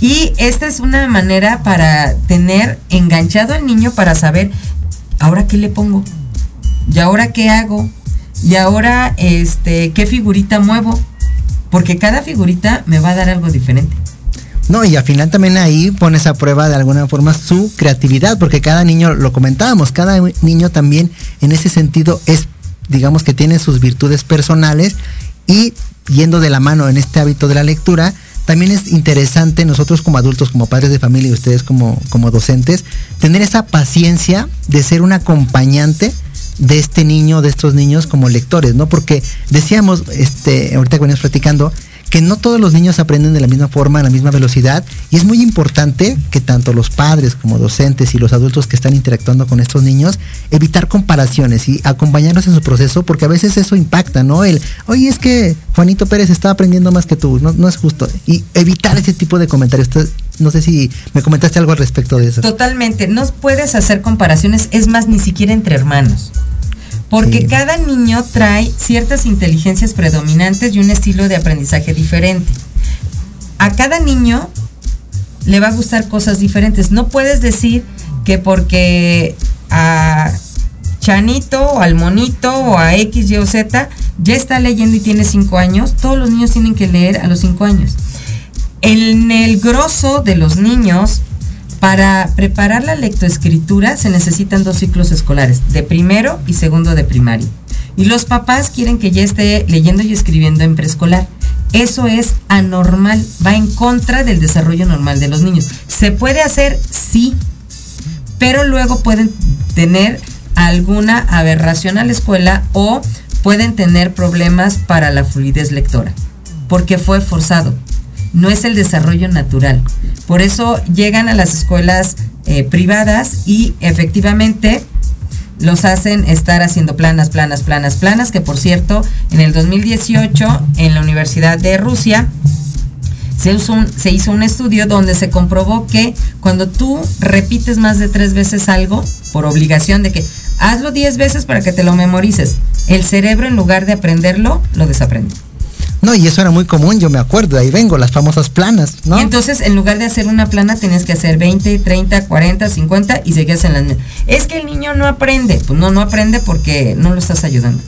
S8: y esta es una manera para tener enganchado al niño para saber, ahora qué le pongo, y ahora qué hago, y ahora este, qué figurita muevo, porque cada figurita me va a dar algo diferente.
S2: No, y al final también ahí pones a prueba de alguna forma su creatividad, porque cada niño, lo comentábamos, cada niño también en ese sentido es, digamos que tiene sus virtudes personales y yendo de la mano en este hábito de la lectura, también es interesante nosotros como adultos, como padres de familia y ustedes como, como docentes, tener esa paciencia de ser un acompañante de este niño, de estos niños como lectores, ¿no? Porque decíamos, este, ahorita que venimos platicando, que no todos los niños aprenden de la misma forma, a la misma velocidad, y es muy importante que tanto los padres como docentes y los adultos que están interactuando con estos niños, evitar comparaciones y acompañarlos en su proceso, porque a veces eso impacta, ¿no? El, oye, es que Juanito Pérez está aprendiendo más que tú, no, no es justo. Y evitar ese tipo de comentarios. no sé si me comentaste algo al respecto de eso.
S8: Totalmente, no puedes hacer comparaciones, es más, ni siquiera entre hermanos. Porque cada niño trae ciertas inteligencias predominantes y un estilo de aprendizaje diferente. A cada niño le va a gustar cosas diferentes. No puedes decir que porque a Chanito o al Monito o a X, Y o Z ya está leyendo y tiene 5 años, todos los niños tienen que leer a los 5 años. En el grosso de los niños para preparar la lectoescritura se necesitan dos ciclos escolares, de primero y segundo de primaria. Y los papás quieren que ya esté leyendo y escribiendo en preescolar. Eso es anormal, va en contra del desarrollo normal de los niños. ¿Se puede hacer? Sí, pero luego pueden tener alguna aberración a la escuela o pueden tener problemas para la fluidez lectora, porque fue forzado no es el desarrollo natural. Por eso llegan a las escuelas eh, privadas y efectivamente los hacen estar haciendo planas, planas, planas, planas, que por cierto, en el 2018 en la Universidad de Rusia se, se hizo un estudio donde se comprobó que cuando tú repites más de tres veces algo, por obligación de que hazlo diez veces para que te lo memorices, el cerebro en lugar de aprenderlo, lo desaprende.
S2: No, y eso era muy común, yo me acuerdo, ahí vengo, las famosas planas, ¿no?
S8: Y entonces, en lugar de hacer una plana, tenías que hacer 20, 30, 40, 50 y seguías en las... Es que el niño no aprende. Pues no, no aprende porque no lo estás ayudando.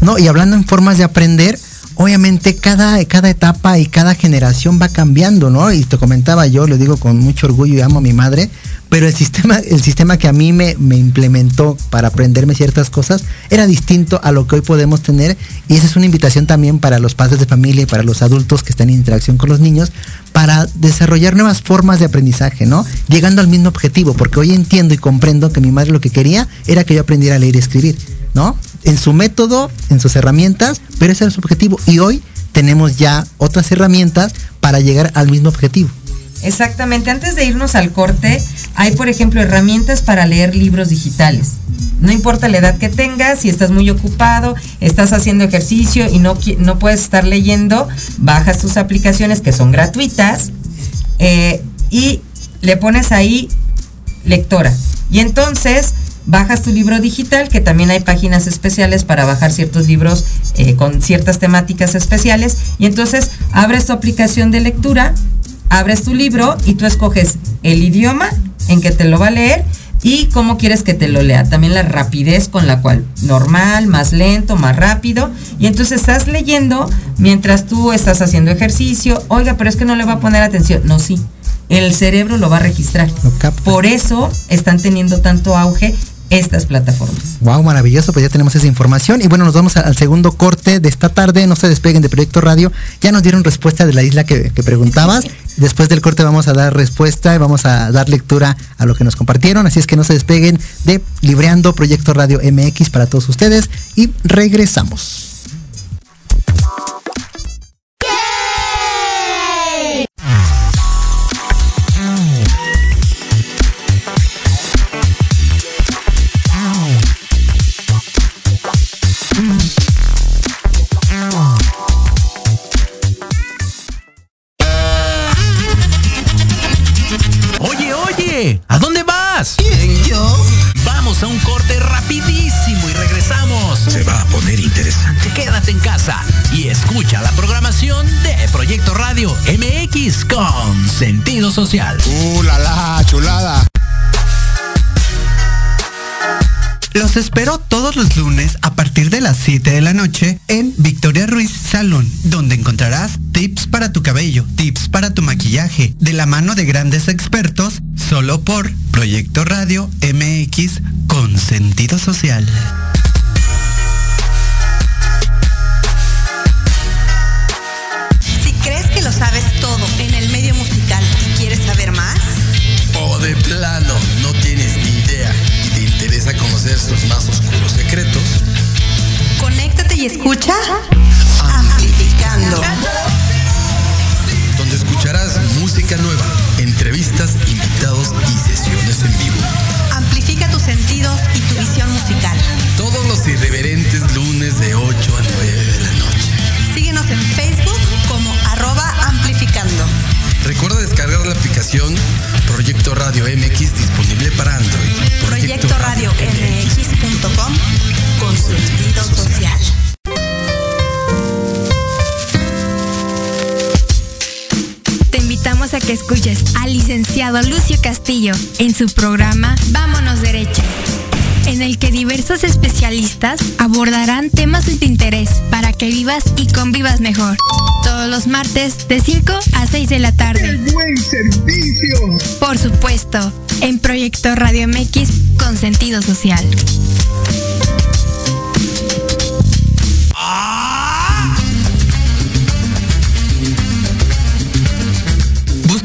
S2: No, y hablando en formas de aprender, obviamente cada, cada etapa y cada generación va cambiando, ¿no? Y te comentaba yo, lo digo con mucho orgullo y amo a mi madre, pero el sistema, el sistema que a mí me, me, implementó para aprenderme ciertas cosas era distinto a lo que hoy podemos tener y esa es una invitación también para los padres de familia y para los adultos que están en interacción con los niños para desarrollar nuevas formas de aprendizaje, ¿no? Llegando al mismo objetivo, porque hoy entiendo y comprendo que mi madre lo que quería era que yo aprendiera a leer y escribir, ¿no? En su método, en sus herramientas, pero ese era su objetivo y hoy tenemos ya otras herramientas para llegar al mismo objetivo.
S8: Exactamente, antes de irnos al corte, hay, por ejemplo, herramientas para leer libros digitales. No importa la edad que tengas, si estás muy ocupado, estás haciendo ejercicio y no, no puedes estar leyendo, bajas tus aplicaciones que son gratuitas eh, y le pones ahí lectora. Y entonces bajas tu libro digital, que también hay páginas especiales para bajar ciertos libros eh, con ciertas temáticas especiales. Y entonces abres tu aplicación de lectura, abres tu libro y tú escoges el idioma en que te lo va a leer y cómo quieres que te lo lea. También la rapidez con la cual, normal, más lento, más rápido. Y entonces estás leyendo mientras tú estás haciendo ejercicio. Oiga, pero es que no le va a poner atención. No, sí. El cerebro lo va a registrar. Por eso están teniendo tanto auge estas plataformas.
S2: Wow, maravilloso, pues ya tenemos esa información. Y bueno, nos vamos al segundo corte de esta tarde. No se despeguen de Proyecto Radio. Ya nos dieron respuesta de la isla que, que preguntabas. Después del corte vamos a dar respuesta y vamos a dar lectura a lo que nos compartieron. Así es que no se despeguen de Libreando Proyecto Radio MX para todos ustedes. Y regresamos.
S4: Social.
S9: ¡Uh, la, la chulada!
S10: Los espero todos los lunes a partir de las 7 de la noche en Victoria Ruiz Salón, donde encontrarás tips para tu cabello, tips para tu maquillaje, de la mano de grandes expertos, solo por Proyecto Radio MX con sentido social.
S1: Si crees que lo sabes todo en
S9: plano, no tienes ni idea y te interesa conocer sus más oscuros secretos.
S1: conéctate y escucha Amplificando.
S9: Donde escucharás música nueva, entrevistas, invitados y sesiones en vivo.
S1: Amplifica tus sentidos y tu visión musical.
S9: Todos los irreverentes lunes de 8 a 9 de la noche.
S1: Síguenos en Facebook como arroba amplificando.
S9: Recuerda descargar la aplicación Proyecto Radio MX disponible para Android.
S1: Proyecto Radio MX.com con sentido social.
S11: Te invitamos a que escuches al licenciado Lucio Castillo en su programa Vámonos Derecho, en el que diversos especialistas abordarán temas de tu interés para que vivas y convivas mejor. Todos los martes de 5 a 6 de la tarde.
S9: buen servicio!
S11: Por supuesto, en Proyecto Radio MX con sentido social.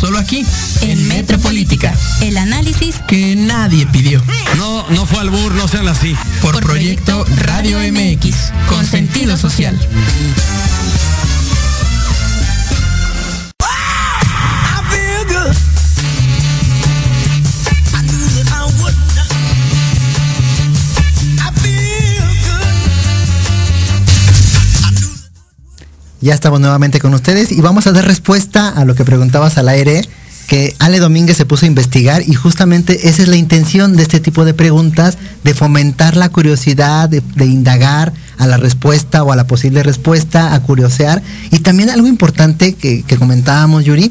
S4: Solo aquí,
S11: En Metropolítica, el análisis
S4: que nadie pidió.
S9: No, no fue al bur, no sean así.
S4: Por,
S11: Por
S4: Proyecto
S11: Proyecto
S4: Radio
S11: Radio
S4: MX, con sentido social.
S2: Ya estamos nuevamente con ustedes y vamos a dar respuesta a lo que preguntabas al aire, que Ale Domínguez se puso a investigar y justamente esa es la intención de este tipo de preguntas, de fomentar la curiosidad, de, indagar a la respuesta o a la posible respuesta, a curiosear. Y también algo importante que, que comentábamos, Yuri,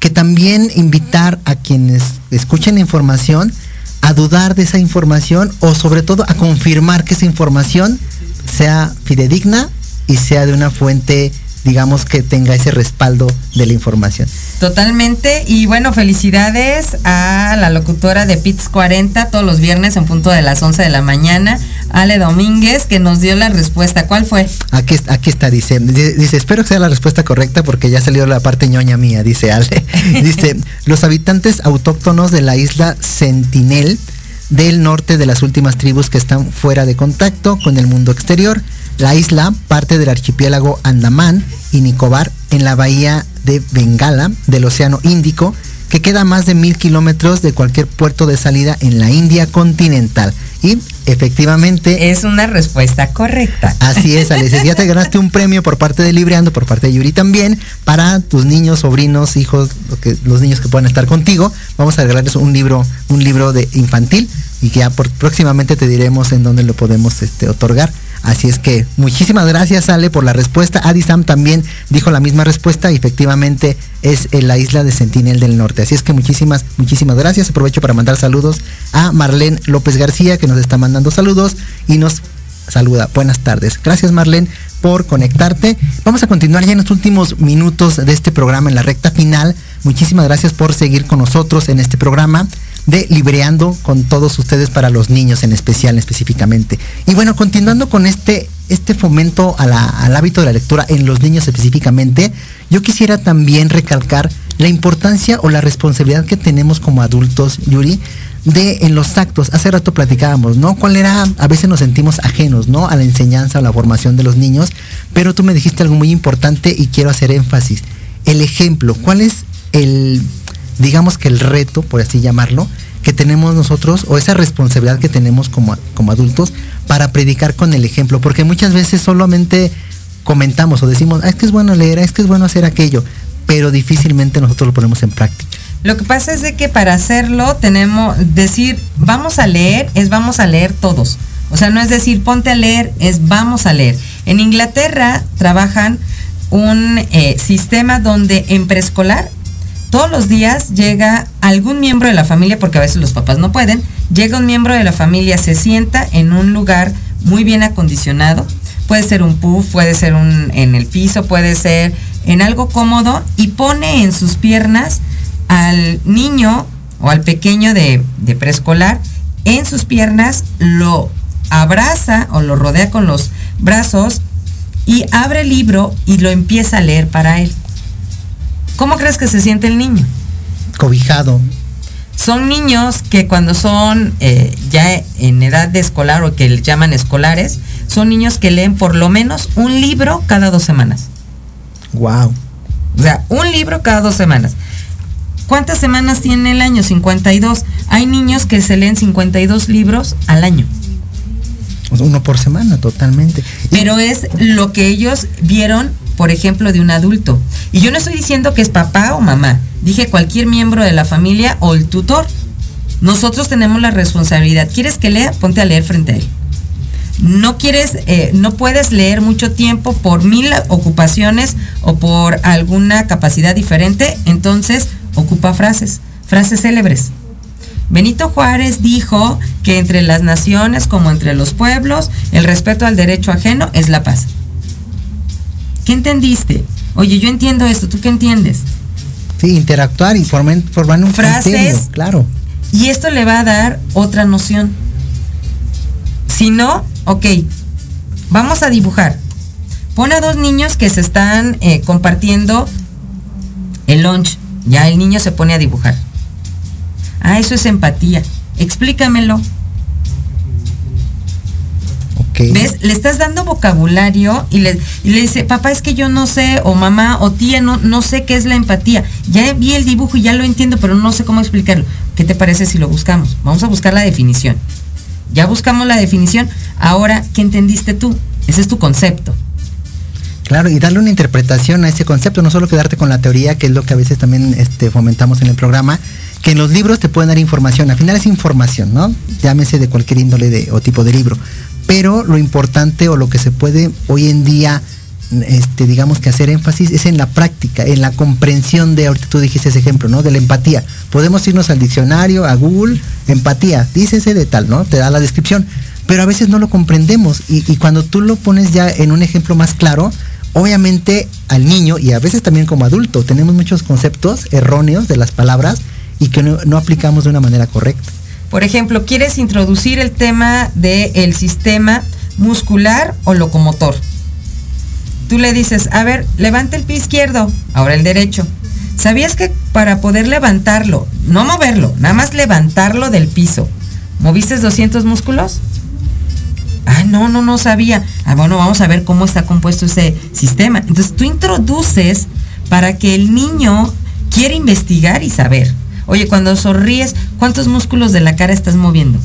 S2: que también invitar a quienes escuchen la información a dudar de esa información o sobre todo a confirmar que esa información sea fidedigna y sea de una fuente digamos que tenga ese respaldo de la información.
S8: Totalmente. Y bueno, felicidades a la locutora de PITS 40 todos los viernes en punto de las 11 de la mañana, Ale Domínguez, que nos dio la respuesta. ¿Cuál fue?
S2: Aquí, aquí está, dice, dice, espero que sea la respuesta correcta porque ya salió la parte ñoña mía, dice Ale. (laughs) dice, los habitantes autóctonos de la isla Sentinel del norte de las últimas tribus que están fuera de contacto con el mundo exterior. La isla, parte del archipiélago Andamán y Nicobar, en la bahía de Bengala del Océano Índico, que queda a más de mil kilómetros de cualquier puerto de salida en la India continental. Y efectivamente...
S8: Es una respuesta correcta.
S2: Así es, Alicia. Ya te ganaste un premio por parte de Libreando, por parte de Yuri también, para tus niños, sobrinos, hijos, los niños que puedan estar contigo. Vamos a regalarles un libro, un libro de infantil y que ya por, próximamente te diremos en dónde lo podemos este, otorgar. Así es que muchísimas gracias Ale por la respuesta. Adi Sam también dijo la misma respuesta y efectivamente es en la isla de Sentinel del Norte. Así es que muchísimas, muchísimas gracias. Aprovecho para mandar saludos a Marlene López García que nos está mandando saludos y nos saluda. Buenas tardes. Gracias Marlene por conectarte. Vamos a continuar ya en los últimos minutos de este programa en la recta final. Muchísimas gracias por seguir con nosotros en este programa de Libreando con todos ustedes para los niños en especial, específicamente. Y bueno, continuando con este, este fomento al hábito de la lectura en los niños específicamente, yo quisiera también recalcar la importancia o la responsabilidad que tenemos como adultos, Yuri, de en los actos. Hace rato platicábamos, ¿no? ¿Cuál era? A veces nos sentimos ajenos, ¿no? A la enseñanza o la formación de los niños, pero tú me dijiste algo muy importante y quiero hacer énfasis. El ejemplo, ¿cuál es el digamos que el reto, por así llamarlo, que tenemos nosotros o esa responsabilidad que tenemos como, como adultos para predicar con el ejemplo, porque muchas veces solamente comentamos o decimos, ah, es que es bueno leer, es que es bueno hacer aquello, pero difícilmente nosotros lo ponemos en práctica.
S8: Lo que pasa es de que para hacerlo tenemos, decir, vamos a leer, es vamos a leer todos. O sea, no es decir, ponte a leer, es vamos a leer. En Inglaterra trabajan un eh, sistema donde en preescolar todos los días llega algún miembro de la familia, porque a veces los papás no pueden, llega un miembro de la familia, se sienta en un lugar muy bien acondicionado, puede ser un puff, puede ser en el piso, puede ser en algo cómodo y pone en sus piernas al niño o al pequeño de preescolar, en sus piernas lo abraza o lo rodea con los brazos y abre el libro y lo empieza a leer para él. ¿Cómo crees que se siente el niño?
S2: Cobijado.
S8: Son niños que cuando son eh, ya en edad de escolar o que le llaman escolares, son niños que leen por lo menos un libro cada dos semanas.
S2: Wow.
S8: O sea, un libro cada dos semanas. ¿Cuántas semanas tiene el año? 52. Hay niños que se leen 52 libros al año.
S2: Uno por semana, totalmente.
S8: Pero es lo que ellos vieron por ejemplo, de un adulto. Y yo no estoy diciendo que es papá o mamá, dije cualquier miembro de la familia o el tutor. Nosotros tenemos la responsabilidad. ¿Quieres que lea? Ponte a leer frente a él. No quieres, eh, no puedes leer mucho tiempo por mil ocupaciones o por alguna capacidad diferente, entonces ocupa frases, frases célebres. Benito Juárez dijo que entre las naciones como entre los pueblos, el respeto al derecho ajeno es la paz. ¿Qué entendiste? Oye, yo entiendo esto, ¿tú qué entiendes?
S2: Sí, interactuar y formar, formar un
S8: Frases,
S2: claro.
S8: Y esto le va a dar otra noción. Si no, ok, vamos a dibujar. Pon a dos niños que se están eh, compartiendo el lunch. Ya el niño se pone a dibujar. Ah, eso es empatía. Explícamelo. ¿Ves? Le estás dando vocabulario y le, le, dice, papá, es que yo no sé, o mamá, o tía, no, no sé qué es la empatía. Ya vi el dibujo y ya lo entiendo, pero no sé cómo explicarlo. ¿Qué te parece si lo buscamos? Vamos a buscar la definición. Ya buscamos la definición. Ahora, ¿qué entendiste tú? Ese es tu concepto.
S2: Claro, y darle una interpretación a ese concepto, no solo quedarte con la teoría, que es lo que a veces también este, fomentamos en el programa, que en los libros te pueden dar información. Al final es información, ¿no? Llámese de cualquier índole o tipo de libro pero lo importante o lo que se puede hoy en día, este, digamos que hacer énfasis es en la práctica, en la comprensión de, ahorita tú dijiste ese ejemplo, ¿no? De la empatía. Podemos irnos al diccionario, a Google, empatía, dícese de tal, ¿no? Te da la descripción, pero a veces no lo comprendemos y cuando tú lo pones ya en un ejemplo más claro, obviamente al niño y a veces también como adulto tenemos muchos conceptos erróneos de las palabras y que no, aplicamos de una manera correcta.
S8: Por ejemplo, quieres introducir el tema del sistema muscular o locomotor. Tú le dices, a ver, levanta el pie izquierdo, ahora el derecho. ¿Sabías que para poder levantarlo, no moverlo, nada más levantarlo del piso, moviste 200 músculos? Ah, no, no, no sabía. Ah, bueno, vamos a ver cómo está compuesto ese sistema. Entonces tú introduces para que el niño quiera investigar y saber. Oye, cuando sonríes, ¿cuántos músculos de la cara estás moviendo?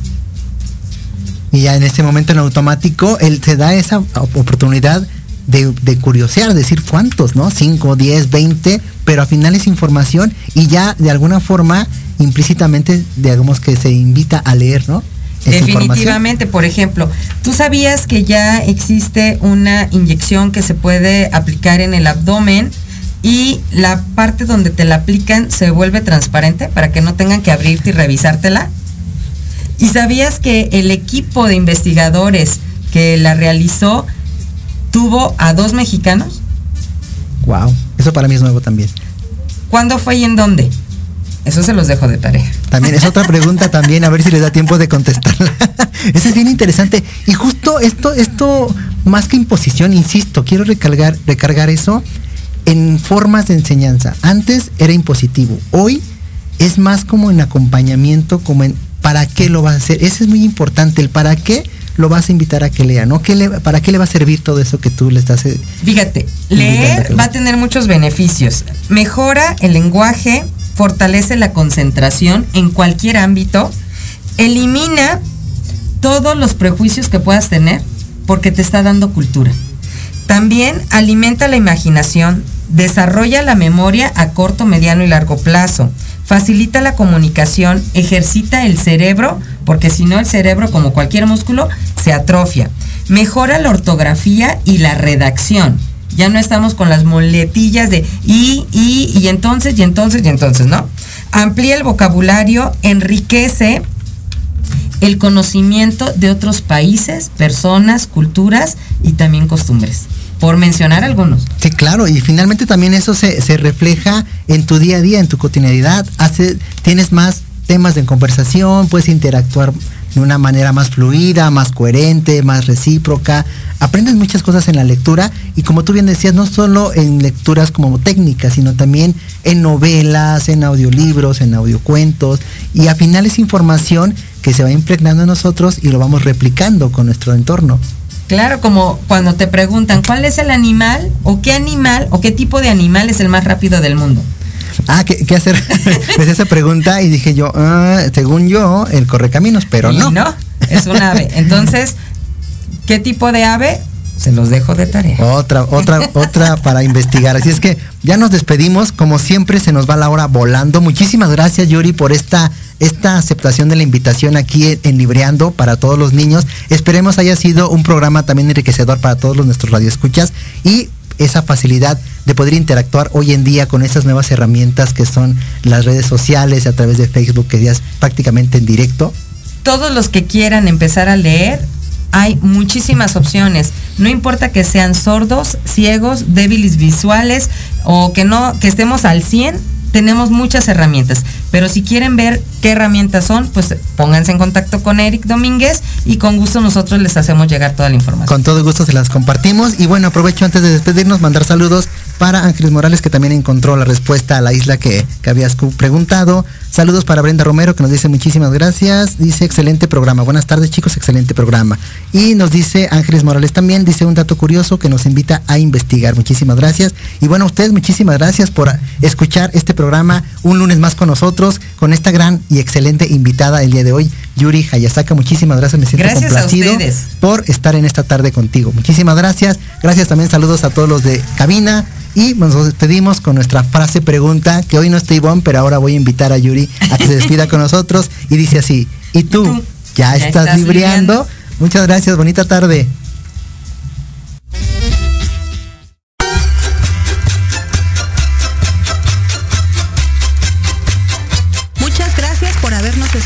S2: Y ya en este momento en automático, él te da esa oportunidad de, de curiosear, decir cuántos, ¿no? 5, 10, 20, pero al final es información y ya de alguna forma implícitamente, digamos que se invita a leer, ¿no?
S8: Definitivamente, por ejemplo, ¿tú sabías que ya existe una inyección que se puede aplicar en el abdomen y la parte donde te la aplican se vuelve transparente para que no tengan que abrirte y revisártela? ¿Y sabías que el equipo de investigadores que la realizó tuvo a dos mexicanos?
S2: Wow, eso para mí es nuevo también.
S8: ¿Cuándo fue y en dónde? Eso se los dejo de tarea.
S2: También es otra pregunta también, a ver si les da tiempo de contestarla. (laughs) Eso es bien interesante. Y justo esto, esto, más que imposición, insisto, quiero recargar, recargar eso en formas de enseñanza. Antes era impositivo. Hoy es más como en acompañamiento, como en para qué lo vas a hacer. Eso es muy importante, el para qué lo vas a invitar a que lea, ¿no? ¿Qué le, ¿Para qué le va a servir todo eso que tú le estás... Eh,
S8: Fíjate, leer va a tener muchos beneficios. Mejora el lenguaje, fortalece la concentración en cualquier ámbito, elimina todos los prejuicios que puedas tener porque te está dando cultura. También alimenta la imaginación, desarrolla la memoria a corto, mediano y largo plazo, facilita la comunicación, ejercita el cerebro, porque si no el cerebro, como cualquier músculo, se atrofia, mejora la ortografía y la redacción ya no estamos con las moletillas de y, y, y entonces, y entonces, y entonces, ¿no? Amplía el vocabulario, enriquece el conocimiento de otros países, personas, culturas y también costumbres por mencionar algunos.
S2: Sí, claro, y finalmente también eso se, se, refleja en tu día a día, en tu cotidianidad. Tienes más temas de conversación, puedes interactuar de una manera más fluida, más coherente, más recíproca. Aprendes muchas cosas en la lectura y como tú bien decías, no solo en lecturas como técnicas, sino también en novelas, en audiolibros, en audiocuentos y al final es información que se va impregnando en nosotros y lo vamos replicando con nuestro entorno.
S8: Claro, como cuando te preguntan cuál es el animal o qué animal o qué tipo de animal es el más rápido del mundo.
S2: Ah, ¿qué, hacer? (laughs) pues esa pregunta y dije yo, ah, según yo, el correcaminos, pero no.
S8: No, es un ave. Entonces, ¿qué tipo de ave? Se los dejo de tarea.
S2: Otra, otra, otra para investigar. Así es que ya nos despedimos. Como siempre, se nos va la hora volando. Muchísimas gracias, Yuri, por esta, esta aceptación de la invitación aquí en Libreando para todos los niños. Esperemos haya sido un programa también enriquecedor para todos los nuestros radioescuchas. Y esa facilidad de poder interactuar hoy en día con esas nuevas herramientas que son las redes sociales a través de Facebook, que ya es prácticamente en directo?
S8: Todos los que quieran empezar a leer, hay muchísimas opciones. No importa que sean sordos, ciegos, débiles visuales o que no que estemos al 100, tenemos muchas herramientas. Pero si quieren ver qué herramientas son, pues pónganse en contacto con Eric Domínguez y con gusto nosotros les hacemos llegar toda la información.
S2: Con todo gusto se las compartimos. Y bueno, aprovecho antes de despedirnos, mandar saludos para Ángeles Morales, que también encontró la respuesta a la isla que, que habías preguntado. Saludos para Brenda Romero, que nos dice muchísimas gracias. Dice, excelente programa. Buenas tardes, chicos, excelente programa. Y nos dice Ángeles Morales también, dice un dato curioso que nos invita a investigar. Muchísimas gracias. Y bueno, a ustedes muchísimas gracias por escuchar este programa un lunes más con nosotros, con esta gran y excelente invitada el día de hoy, Yuri Hayasaka. Muchísimas gracias, me siento complacido por estar en esta tarde contigo. Muchísimas gracias. Gracias también, saludos a todos los de cabina y nos despedimos con nuestra frase pregunta, que hoy no estoy bon, pero ahora voy a invitar a Yuri a que se despida con nosotros. Y dice así, ¿y tú? ¿Ya, estás, libreando? Muchas gracias, bonita tarde.